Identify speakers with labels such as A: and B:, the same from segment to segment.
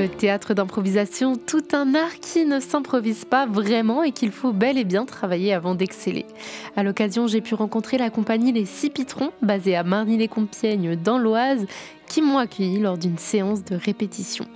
A: Le théâtre d'improvisation, tout un art qui ne s'improvise pas vraiment et qu'il faut bel et bien travailler avant d'exceller. À l'occasion, j'ai pu rencontrer la compagnie Les Six Pitrons, basée à Marny-les-Compiègnes dans l'Oise, qui m'ont accueilli lors d'une séance de répétition.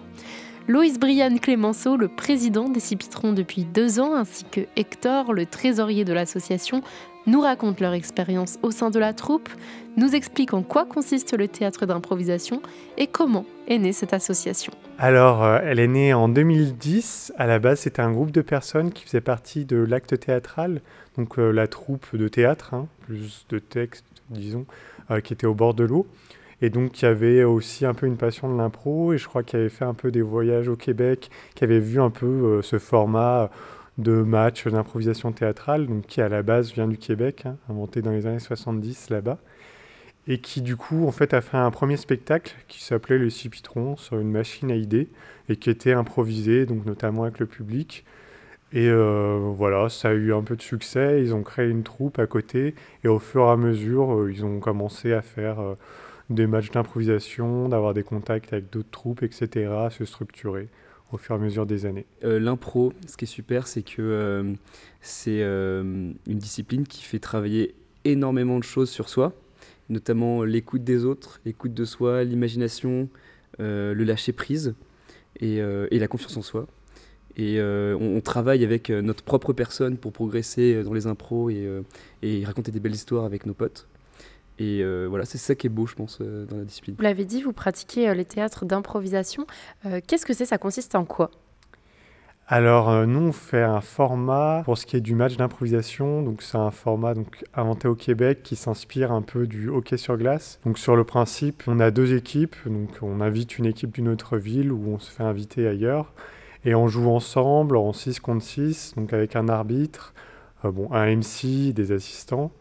A: Loïs Brian Clémenceau, le président des Six Pitrons depuis deux ans, ainsi que Hector, le trésorier de l'association, nous racontent leur expérience au sein de la troupe, nous expliquent en quoi consiste le théâtre d'improvisation et comment est née cette association.
B: Alors, euh, elle est née en 2010. À la base, c'était un groupe de personnes qui faisaient partie de l'acte théâtral, donc euh, la troupe de théâtre, hein, plus de texte, disons, euh, qui était au bord de l'eau. Et donc, qui avait aussi un peu une passion de l'impro, et je crois qu'il avait fait un peu des voyages au Québec, qui avait vu un peu ce format de match d'improvisation théâtrale, donc qui à la base vient du Québec, hein, inventé dans les années 70 là-bas. Et qui du coup en fait a fait un premier spectacle qui s'appelait Le Cipitron sur une machine à idées et qui était improvisé donc notamment avec le public. Et euh, voilà ça a eu un peu de succès. Ils ont créé une troupe à côté et au fur et à mesure euh, ils ont commencé à faire euh, des matchs d'improvisation d'avoir des contacts avec d'autres troupes etc se structurer au fur et à mesure des années.
C: L'impro, ce qui est super, c'est que c'est une discipline qui fait travailler énormément de choses sur soi notamment l'écoute des autres, l'écoute de soi, l'imagination, euh, le lâcher prise euh, et, la confiance en soi. Et euh, on, travaille avec notre propre personne pour progresser dans les impros et raconter des belles histoires avec nos potes. Et voilà, c'est ça qui est beau, je pense, dans la discipline.
A: Vous l'avez dit, vous pratiquez les théâtres d'improvisation. Qu'est-ce que c'est? Ça consiste en quoi?
B: Alors euh, nous on fait un format pour ce qui est du match d'improvisation, donc c'est un format donc inventé au Québec qui s'inspire un peu du hockey sur glace. Donc sur le principe, on a deux équipes, donc on invite une équipe d'une autre ville ou on se fait inviter ailleurs et on joue ensemble en 6 contre 6, donc avec un arbitre, euh, bon un MC, des assistants.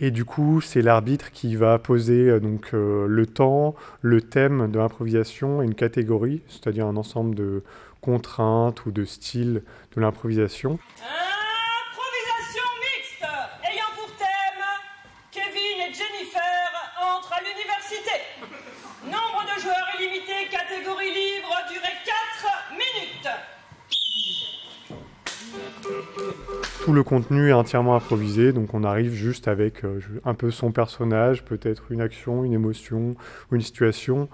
B: Et du coup, c'est l'arbitre qui va poser euh, donc le temps, le thème de l'improvisation et une catégorie, c'est-à-dire un ensemble de contraintes ou de style de l'improvisation.
D: Improvisation mixte ayant pour thème Kevin et Jennifer entrent à l'université. Nombre de joueurs illimité, catégorie libre, durée 4 minutes.
B: Tout le contenu est entièrement improvisé, donc on arrive juste avec euh, un peu son personnage, peut-être une action, une émotion ou une situation,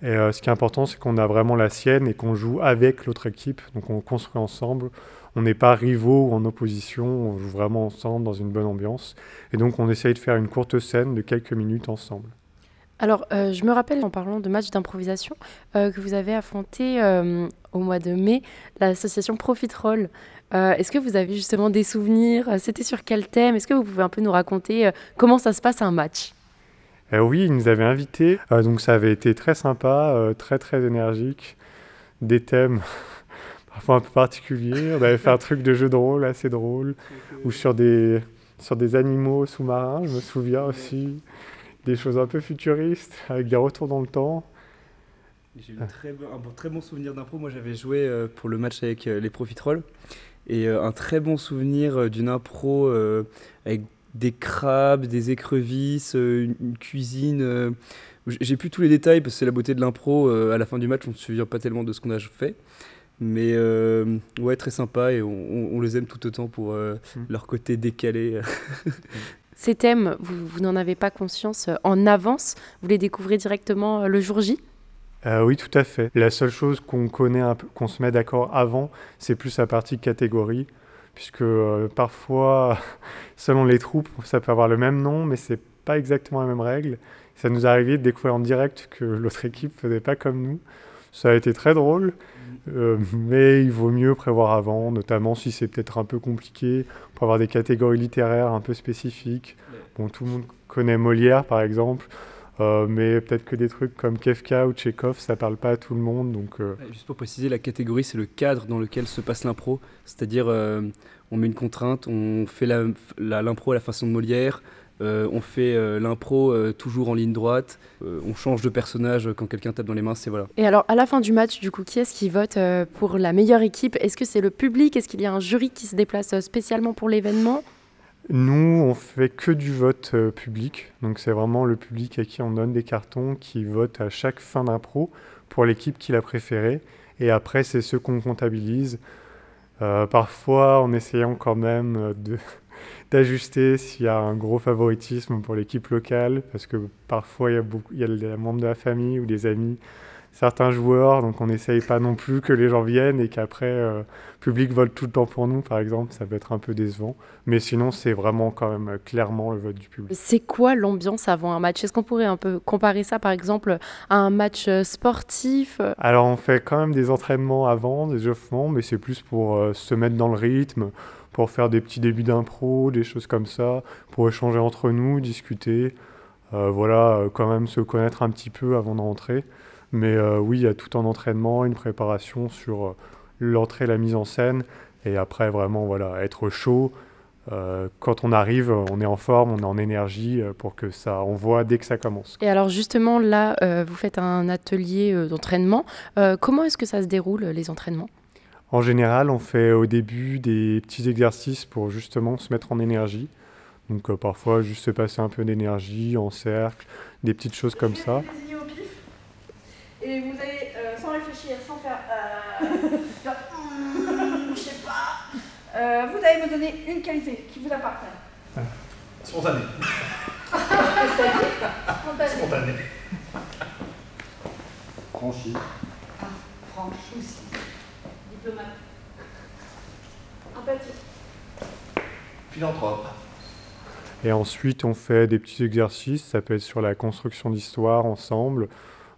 B: et euh, ce qui est important, c'est qu'on a vraiment la sienne et qu'on joue avec l'autre équipe. Donc on construit ensemble. On n'est pas rivaux ou en opposition. On joue vraiment ensemble dans une bonne ambiance. Et donc on essaye de faire une courte scène de quelques minutes ensemble.
A: Alors, euh, je me rappelle en parlant de match d'improvisation euh, que vous avez affronté au mois de mai l'association Profit Roll. Est-ce que vous avez justement des souvenirs? C'était sur quel thème? Est-ce que vous pouvez un peu nous raconter comment ça se passe un match?
B: Euh, oui, ils nous avaient invités, euh, donc ça avait été très sympa, euh, très très énergique, des thèmes parfois un peu particuliers. On avait fait un truc de jeu de rôle assez drôle, ou sur des, sur des animaux sous-marins, je me souviens aussi, des choses un peu futuristes, avec des retours dans le temps.
C: J'ai eu un très bon souvenir d'impro. Moi, j'avais joué pour le match avec les Profitrolls. Et un très bon souvenir d'une impro avec des crabes, des écrevisses, euh, une, cuisine. Euh, j'ai plus tous les détails parce que c'est la beauté de l'impro. Euh, à la fin du match, on ne se souvient pas tellement de ce qu'on a fait. Mais ouais, très sympa et on, les aime tout autant pour mmh. leur côté décalé.
A: Ces thèmes, vous, n'en avez pas conscience en avance Vous les découvrez directement le jour J?
B: Oui, tout à fait. La seule chose qu'on connaît, qu'on se met d'accord avant, c'est plus la partie catégorie puisque euh, parfois, selon les troupes, ça peut avoir le même nom, mais c'est pas exactement la même règle. Ça nous arrivé de découvrir en direct que l'autre équipe faisait pas comme nous. Ça a été très drôle, euh, mais il vaut mieux prévoir avant, notamment si c'est peut-être un peu compliqué, pour avoir des catégories littéraires un peu spécifiques. Bon, tout le monde connaît Molière, par exemple. Euh, mais peut-être que des trucs comme Kefka ou Tchekhov, ça parle pas à tout le monde. Donc, euh.
C: Juste pour préciser, la catégorie, c'est le cadre dans lequel se passe l'impro. C'est-à-dire, euh, on met une contrainte, on fait l'impro à la façon de Molière, on fait l'impro toujours en ligne droite, on change de personnage quand quelqu'un tape dans les mains, c'est voilà.
A: Et alors, à la fin du match, du coup, qui est-ce qui vote pour la meilleure équipe? Est-ce que c'est le public? Est-ce qu'il y a un jury qui se déplace spécialement pour l'événement?
B: Nous, on fait que du vote euh, public. Donc c'est vraiment le public à qui on donne des cartons qui vote à chaque fin d'impro pour l'équipe qu'il a préférée. Et après, c'est ceux qu'on comptabilise. Euh, parfois, en essayant quand même de d'ajuster s'il y a un gros favoritisme pour l'équipe locale, parce que parfois il y a, beaucoup, il y a des membres de la famille ou des amis certains joueurs, donc on n'essaye pas non plus que les gens viennent et qu'après, euh, le public vote tout le temps pour nous, par exemple, ça peut être un peu décevant. Mais sinon, c'est vraiment quand même euh, clairement le vote du public.
A: C'est quoi l'ambiance avant un match? Est-ce qu'on pourrait un peu comparer ça, par exemple, à un match euh, sportif?
B: Alors, on fait quand même des entraînements avant, des échauffements, mais c'est plus pour se mettre dans le rythme, pour faire des petits débuts d'impro, des choses comme ça, pour échanger entre nous, discuter. voilà, quand même se connaître un petit peu avant d'entrer. Mais euh, oui, il y a tout un entraînement, une préparation sur euh, l'entrée, la mise en scène. Et après, vraiment, voilà, être chaud. Euh, quand on arrive, on est en forme, on est en énergie pour que ça envoie dès que ça commence.
A: Et alors justement, là, vous faites un atelier d'entraînement. comment est-ce que ça se déroule, les entraînements?
B: En général, on fait au début des petits exercices pour justement se mettre en énergie. Donc parfois, juste se passer un peu d'énergie en cercle, des petites choses comme ça
E: et vous allez, euh, sans réfléchir, sans faire. Euh, hmm, je sais pas. Euh, vous allez me donner une qualité qui vous appartient.
F: Spontané.
E: Spontané.
F: Spontané.
G: Franchi.
E: Ah, franche aussi. Diplomate. Empathique.
F: Philanthrope.
B: Et ensuite, on fait des petits exercices. Ça peut être sur la construction d'histoire ensemble.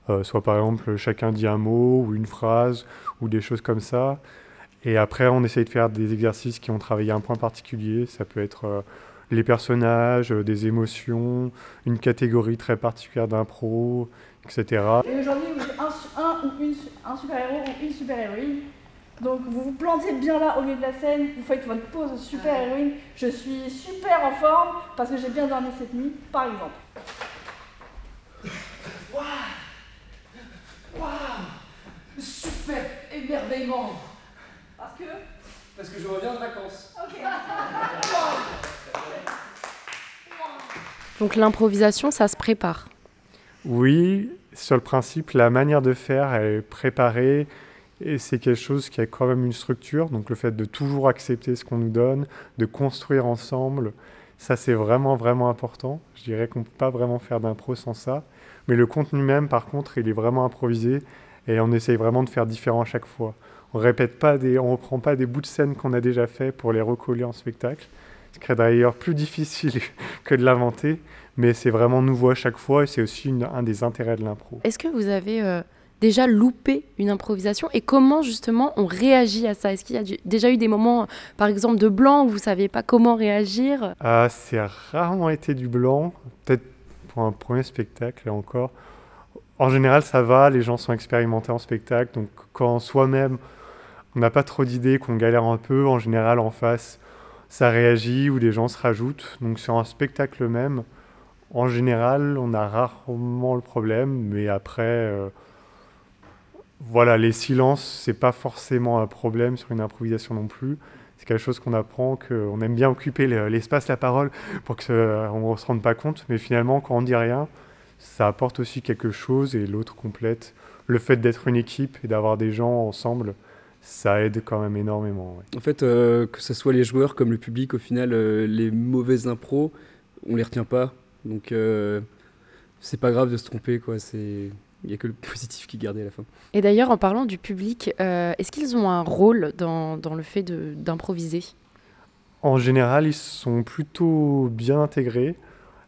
B: Euh, soit par exemple chacun dit un mot ou une phrase ou des choses comme ça. Et après, on essaye de faire des exercices qui ont travaillé un point particulier. Ça peut être euh, les personnages, euh, des émotions, une catégorie très particulière d'impro, etc.
E: Et aujourd'hui, vous êtes un, un, ou une, un super-héros ou une super-héroïne. Donc vous vous plantez bien là au milieu de la scène, vous faites votre pose super-héroïne. Je suis super en forme parce que j'ai bien dormi cette nuit, par exemple.
H: Super émerveillement
E: Parce que?
H: Parce que je reviens de vacances.
E: Ok.
A: Donc l'improvisation, ça se prépare.
B: Oui, sur le principe, la manière de faire est préparée et c'est quelque chose qui a quand même une structure. Donc le fait de toujours accepter ce qu'on nous donne, de construire ensemble, ça c'est vraiment vraiment important. Je dirais qu'on ne peut pas vraiment faire d'impro sans ça. Mais le contenu même, par contre, il est vraiment improvisé et on essaye vraiment de faire différent à chaque fois. On répète pas des, on reprend pas des bouts de scène qu'on a déjà fait pour les recoller en spectacle. Ce serait d'ailleurs plus difficile que de l'inventer, mais c'est vraiment nouveau à chaque fois et c'est aussi un des intérêts de l'impro.
A: Est-ce que vous avez euh, déjà loupé une improvisation et comment justement on réagit à ça? Est-ce qu'il y a déjà eu des moments, par exemple, de blanc où vous ne saviez pas comment réagir?
B: Ah, C'est rarement été du blanc, peut-être pour un premier spectacle encore. En général, ça va, les gens sont expérimentés en spectacle, donc quand soi-même on n'a pas trop d'idées, qu'on galère un peu, en général en face, ça réagit ou les gens se rajoutent. Donc sur un spectacle même, en général, on a rarement le problème, mais après, euh, voilà, les silences, c'est pas forcément un problème sur une improvisation non plus. C'est quelque chose qu'on apprend, qu'on aime bien occuper l'espace, la parole, pour qu'on ne se rende pas compte. Mais finalement, quand on dit rien, ça apporte aussi quelque chose et l'autre complète. Le fait d'être une équipe et d'avoir des gens ensemble, ça aide quand même énormément.
C: En fait, euh, que ce soit les joueurs comme le public, au final, euh, les mauvaises impros, on les retient pas. Donc, euh, c'est pas grave de se tromper, quoi. C'est il n'y a que le positif qui est à la fin.
A: Et d'ailleurs, en parlant du public, est-ce qu'ils ont un rôle dans, dans le fait d'improviser?
B: En général, ils sont plutôt bien intégrés.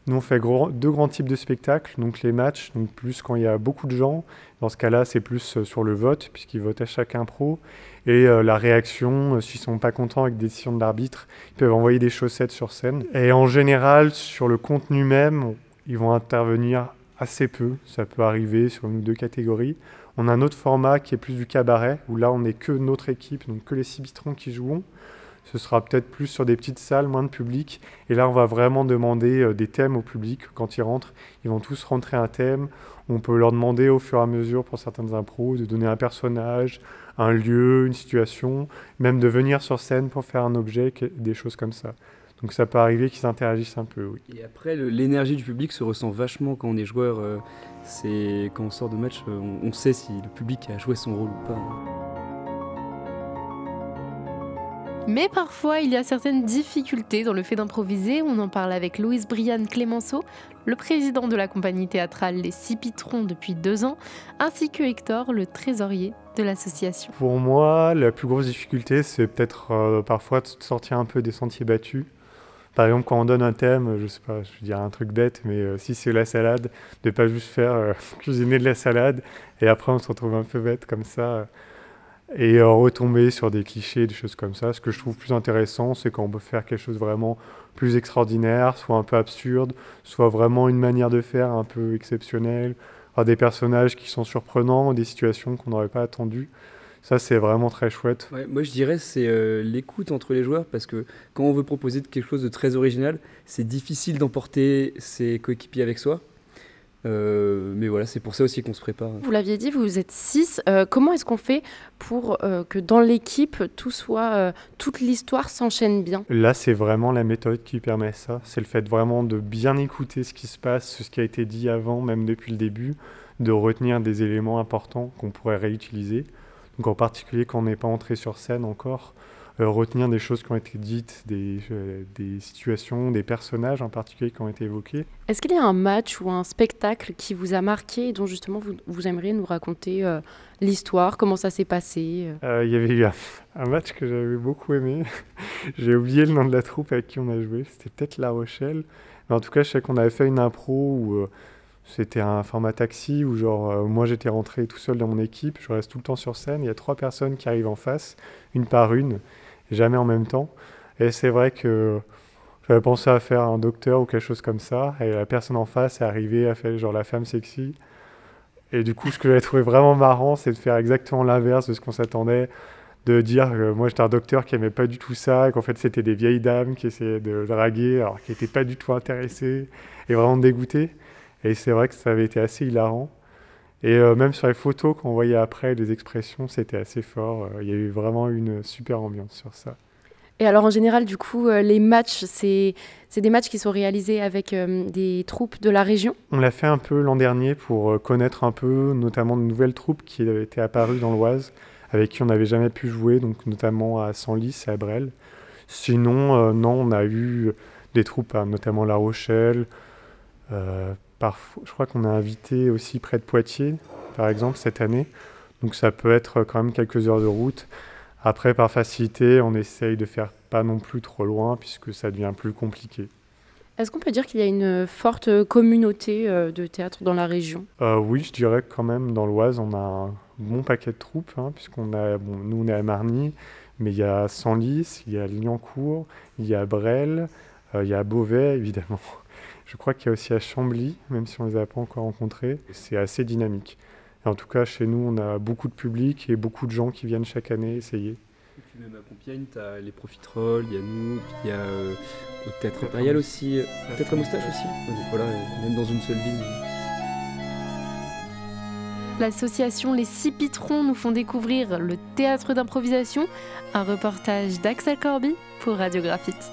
B: Nous, on fait deux grands types de spectacles. Donc les matchs, donc plus quand il y a beaucoup de gens. Dans ce cas-là, c'est plus euh, sur le vote, puisqu'ils votent à chacun pro. Et euh, la réaction, euh, s'ils ne sont pas contents avec des décisions de l'arbitre, ils peuvent envoyer des chaussettes sur scène. Et en général, sur le contenu même, ils vont intervenir assez peu. Ça peut arriver sur une ou deux catégories. On a un autre format qui est plus du cabaret, où là, on n'est que notre équipe, donc que les six bitrons qui jouent ce sera peut-être plus sur des petites salles, moins de public. Et là, on va vraiment demander euh, des thèmes au public. Quand ils rentrent, ils vont tous rentrer un thème. On peut leur demander au fur et à mesure, pour certaines impros, de donner un personnage, un lieu, une situation, même de venir sur scène pour faire un objet, des choses comme ça. Donc ça peut arriver qu'ils interagissent un peu, oui.
C: Et après, l'énergie du public se ressent vachement quand on est joueur. Euh, c'est quand on sort de match, euh, on, on sait si le public a joué son rôle ou pas.
A: Mais parfois, il y a certaines difficultés dans le fait d'improviser. On en parle avec Louise Brianne Clémenceau, le président de la compagnie théâtrale Les Six Pitrons depuis deux ans, ainsi que Hector, le trésorier de l'association.
B: Pour moi, la plus grosse difficulté, c'est peut-être euh, parfois de sortir un peu des sentiers battus. Par exemple, quand on donne un thème, je sais pas, je veux dire un truc bête, mais euh, si c'est la salade, de pas juste faire euh, cuisiner de la salade et après on se retrouve un peu bête comme ça et euh, retomber sur des clichés, des choses comme ça. Ce que je trouve plus intéressant, c'est quand on peut faire quelque chose vraiment plus extraordinaire, soit un peu absurde, soit vraiment une manière de faire un peu exceptionnelle, avoir des personnages qui sont surprenants, des situations qu'on n'aurait pas attendues. Ça, c'est vraiment très chouette.
C: Moi, je dirais c'est euh, l'écoute entre les joueurs parce que quand on veut proposer quelque chose de très original, c'est difficile d'emporter ses coéquipiers avec soi. Euh, mais voilà, c'est pour ça aussi qu'on se prépare.
A: Vous l'aviez dit, vous êtes six. Euh, comment est-ce qu'on fait pour euh, que dans l'équipe, tout soit, euh, toute l'histoire s'enchaîne bien?
B: Là, c'est vraiment la méthode qui permet ça. C'est le fait vraiment de bien écouter ce qui se passe, ce qui a été dit avant, même depuis le début, de retenir des éléments importants qu'on pourrait réutiliser. Donc en particulier quand on n'est pas entré sur scène encore, euh, retenir des choses qui ont été dites, des, euh, des situations, des personnages en particulier qui ont été évoqués.
A: Est-ce qu'il y a un match ou un spectacle qui vous a marqué et dont justement vous, vous aimeriez nous raconter euh, l'histoire, comment ça s'est passé euh?
B: Euh, Il y avait eu un, un match que j'avais beaucoup aimé. J'ai oublié le nom de la troupe avec qui on a joué. C'était peut-être La Rochelle. Mais en tout cas, je sais qu'on avait fait une impro où euh, c'était un format taxi où genre euh, moi j'étais rentré tout seul dans mon équipe, je reste tout le temps sur scène. Il y a trois personnes qui arrivent en face, une par une, jamais en même temps. Et c'est vrai que j'avais pensé à faire un docteur ou quelque chose comme ça. Et la personne en face est arrivée à faire genre la femme sexy. Et du coup, ce que j'avais trouvé vraiment marrant, c'est de faire exactement l'inverse de ce qu'on s'attendait. De dire que moi j'étais un docteur qui aimait pas du tout ça, et qu'en fait c'était des vieilles dames qui essayaient de draguer, alors qui n'étaient pas du tout intéressées et vraiment dégoûtées. Et c'est vrai que ça avait été assez hilarant. Et euh, même sur les photos qu'on voyait après, les expressions, c'était assez fort. Euh, Il y a eu vraiment une super ambiance sur ça.
A: Et alors en général, du coup, euh, les matchs, c'est des matchs qui sont réalisés avec euh, des troupes de la région?
B: On l'a fait un peu l'an dernier pour connaître un peu, notamment de nouvelles troupes qui étaient apparues dans l'Oise, avec qui on n'avait jamais pu jouer, donc notamment à Senlis et à Brel. Sinon, euh, non, on a eu des troupes, notamment La Rochelle. euh, parfois, je crois qu'on a invité aussi près de Poitiers, par exemple, cette année. Donc ça peut être quand même quelques heures de route. Après, par facilité, on essaye de faire pas non plus trop loin, puisque ça devient plus compliqué.
A: Est-ce qu'on peut dire qu'il y a une forte communauté euh, de théâtre dans la région?
B: Euh, oui, je dirais quand même dans l'Oise, on a un bon paquet de troupes, hein, puisqu'on a, bon, nous on est à Marny, mais il y a Senlis, il y a Liancourt, il y a Brel, euh, il y a Beauvais évidemment. Je crois qu'il y a aussi à Chambly, même si on ne les a pas encore rencontrés. C'est assez dynamique. Et en tout cas, chez nous, on a beaucoup de public et beaucoup de gens qui viennent chaque année essayer.
C: Et puis même à Compiègne, tu as les Profiteroles, il y a nous, puis il y a euh, Théâtre Impérial aussi, euh, Théâtre à Moustache aussi. Donc voilà, euh, même dans une seule ville.
A: L'association Les Six Pitrons nous font découvrir le théâtre d'improvisation, un reportage d'Axel Corby pour Radio Graphite.